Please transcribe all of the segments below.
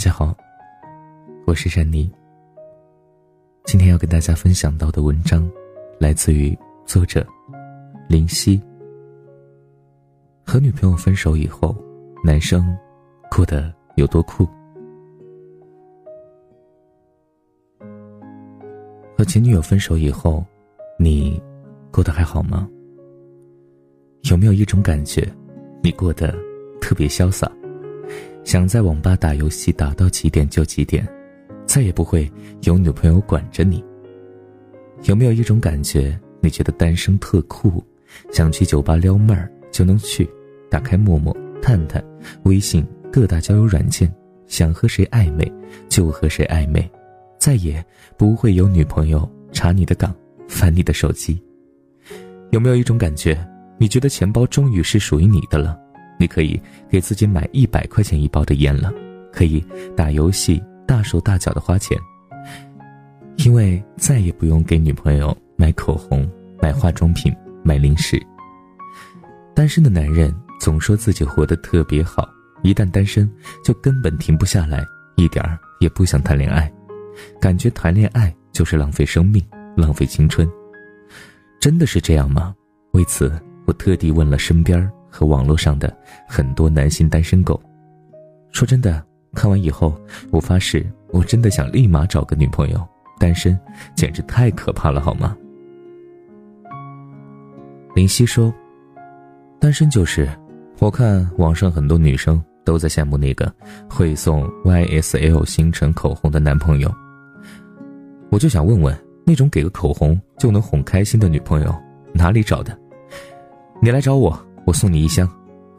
大家好，我是珊妮。今天要跟大家分享到的文章，来自于作者林夕。和女朋友分手以后，男生过得有多酷？和前女友分手以后，你过得还好吗？有没有一种感觉，你过得特别潇洒，想在网吧打游戏打到几点就几点，再也不会有女朋友管着你？有没有一种感觉，你觉得单身特酷，想去酒吧撩妹儿就能去，打开陌陌、探探、微信各大交友软件，想和谁暧昧就和谁暧昧，再也不会有女朋友查你的岗、翻你的手机？有没有一种感觉？你觉得钱包终于是属于你的了，你可以给自己买一百块钱一包的烟了，可以打游戏大手大脚的花钱，因为再也不用给女朋友买口红、买化妆品、买零食。单身的男人总说自己活得特别好，一旦单身就根本停不下来，一点儿也不想谈恋爱，感觉谈恋爱就是浪费生命、浪费青春。真的是这样吗？为此。我特地问了身边和网络上的很多男性单身狗，说真的，看完以后，我发誓，我真的想立马找个女朋友。单身简直太可怕了，好吗？林夕说：“单身就是，我看网上很多女生都在羡慕那个会送 YSL 星辰口红的男朋友。我就想问问，那种给个口红就能哄开心的女朋友，哪里找的？”你来找我，我送你一箱，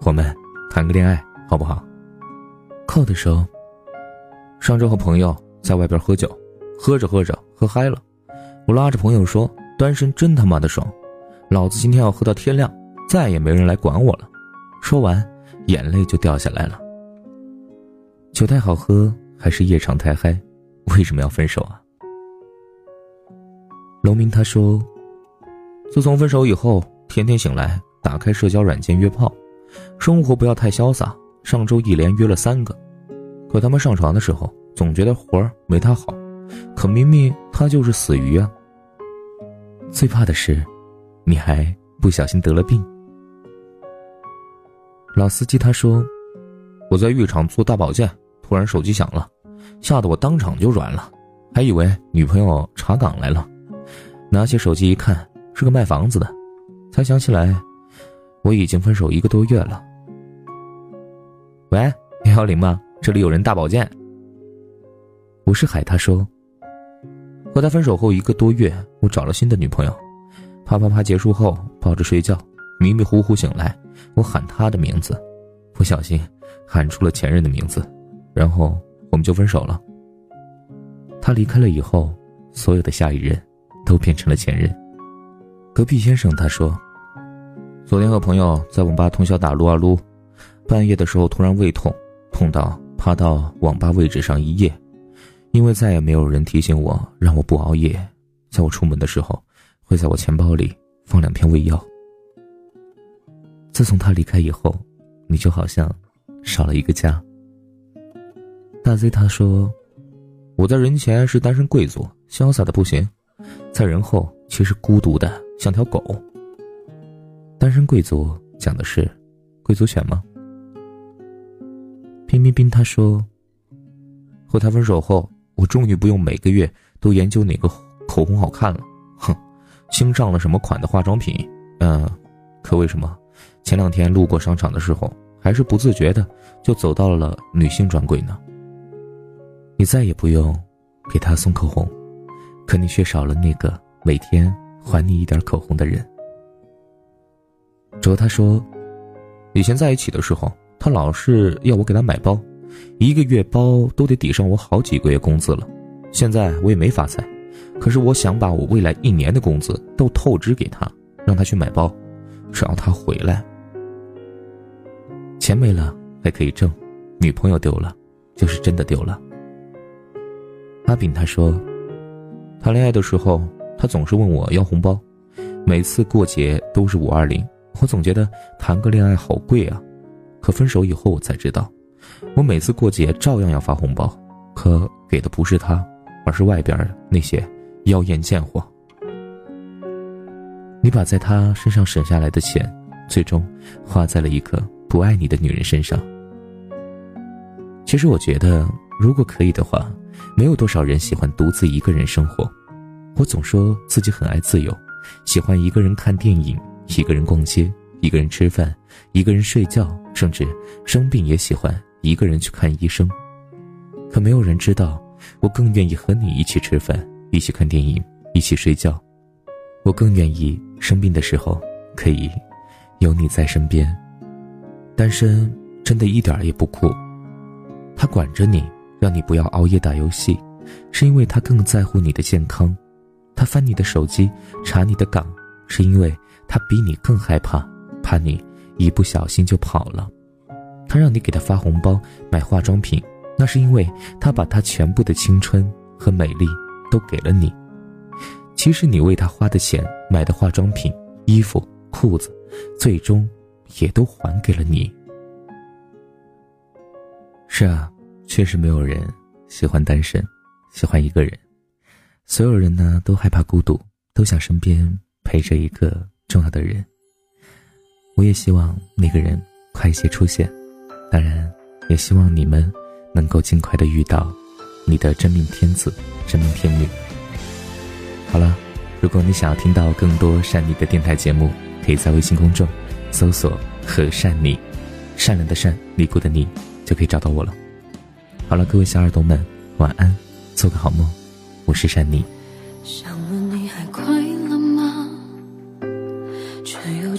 我们谈个恋爱好不好？靠的时候，上周和朋友在外边喝酒，喝着喝着喝嗨了，我拉着朋友说：“单身真他妈的爽，老子今天要喝到天亮，再也没人来管我了。”说完，眼泪就掉下来了。酒太好喝还是夜场太嗨？为什么要分手啊？龙明他说：“自从分手以后，天天醒来。”打开社交软件约炮，生活不要太潇洒。上周一连约了三个，可他们上床的时候总觉得活儿没他好，可明明他就是死鱼啊。最怕的是，你还不小心得了病。老司机他说：“我在浴场做大保健，突然手机响了，吓得我当场就软了，还以为女朋友查岗来了。拿起手机一看，是个卖房子的，才想起来。”我已经分手一个多月了。喂，幺幺零吗？这里有人大保健。我是海，他说，和他分手后一个多月，我找了新的女朋友。啪啪啪结束后，抱着睡觉，迷迷糊糊醒来，我喊他的名字，不小心喊出了前任的名字，然后我们就分手了。他离开了以后，所有的下一任都变成了前任。隔壁先生他说。昨天和朋友在网吧通宵打撸啊撸，半夜的时候突然胃痛，痛到趴到网吧位置上一夜，因为再也没有人提醒我让我不熬夜，在我出门的时候会在我钱包里放两片胃药。自从他离开以后，你就好像少了一个家。大 Z 他说，我在人前是单身贵族，潇洒的不行，在人后却是孤独的像条狗。单身贵族讲的是贵族犬吗？冰冰冰他说，和他分手后，我终于不用每个月都研究哪个口红好看了。哼，新上了什么款的化妆品？嗯，可为什么前两天路过商场的时候，还是不自觉的就走到了女性专柜呢？你再也不用给他送口红，可你却少了那个每天还你一点口红的人。哲他说，以前在一起的时候，他老是要我给他买包，一个月包都得抵上我好几个月工资了。现在我也没发财，可是我想把我未来一年的工资都透支给他，让他去买包，只要他回来。钱没了还可以挣，女朋友丢了，就是真的丢了。阿炳他说，谈恋爱的时候，他总是问我要红包，每次过节都是五二零。我总觉得谈个恋爱好贵啊，可分手以后我才知道，我每次过节照样要发红包，可给的不是他，而是外边那些妖艳贱货。你把在他身上省下来的钱，最终花在了一个不爱你的女人身上。其实我觉得，如果可以的话，没有多少人喜欢独自一个人生活。我总说自己很爱自由，喜欢一个人看电影，一个人逛街，一个人吃饭，一个人睡觉，甚至生病也喜欢一个人去看医生。可没有人知道，我更愿意和你一起吃饭，一起看电影，一起睡觉。我更愿意生病的时候可以有你在身边。单身真的一点也不酷。他管着你，让你不要熬夜打游戏，是因为他更在乎你的健康。他翻你的手机，查你的岗，是因为他比你更害怕，怕你一不小心就跑了。他让你给他发红包买化妆品，那是因为他把他全部的青春和美丽都给了你。其实你为他花的钱买的化妆品、衣服、裤子，最终也都还给了你。是啊，确实没有人喜欢单身，喜欢一个人。所有人呢都害怕孤独，都想身边陪着一个重要的人。我也希望那个人快一些出现，当然也希望你们能够尽快的遇到你的真命天子、真命天女。好了，如果你想要听到更多善妮的电台节目，可以在微信公众搜索“和善妮”，善良的善，尼姑的尼，就可以找到我了。好了，各位小耳朵们，晚安，做个好梦。我是善妮。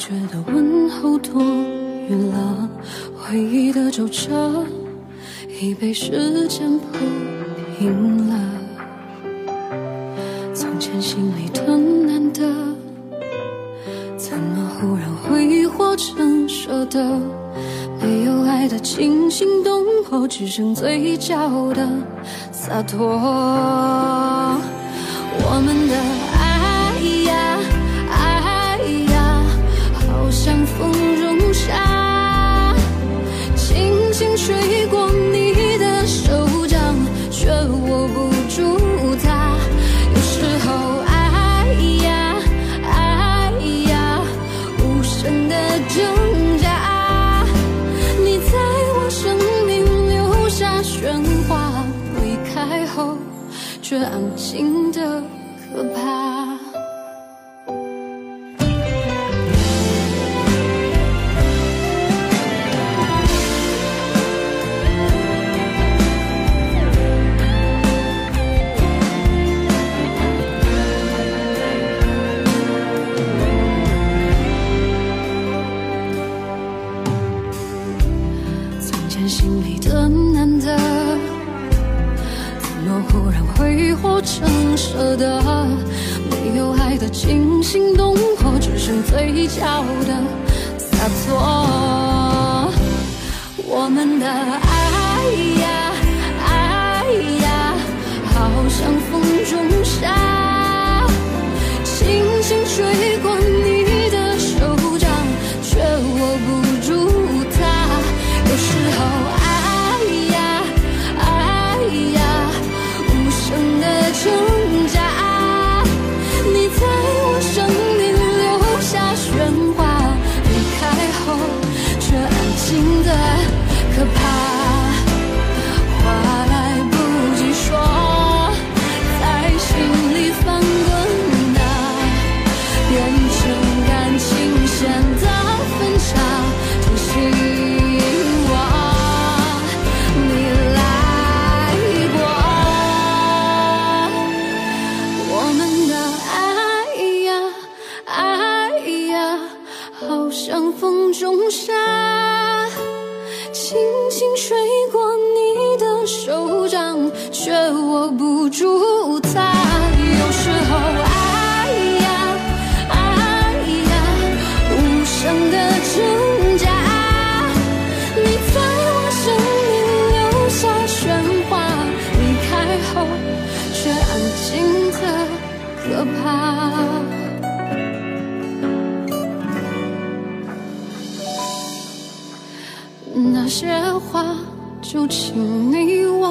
觉得问候多余了。回忆的皱褶已被时间铺平了。从前心里的难得，怎么忽然挥霍成舍得？没有爱的惊心动魄，只剩嘴角的洒脱。我们的却安静的可怕。嘴角的洒脱。我们的爱呀，爱呀，好像风中沙，那些话，就请你。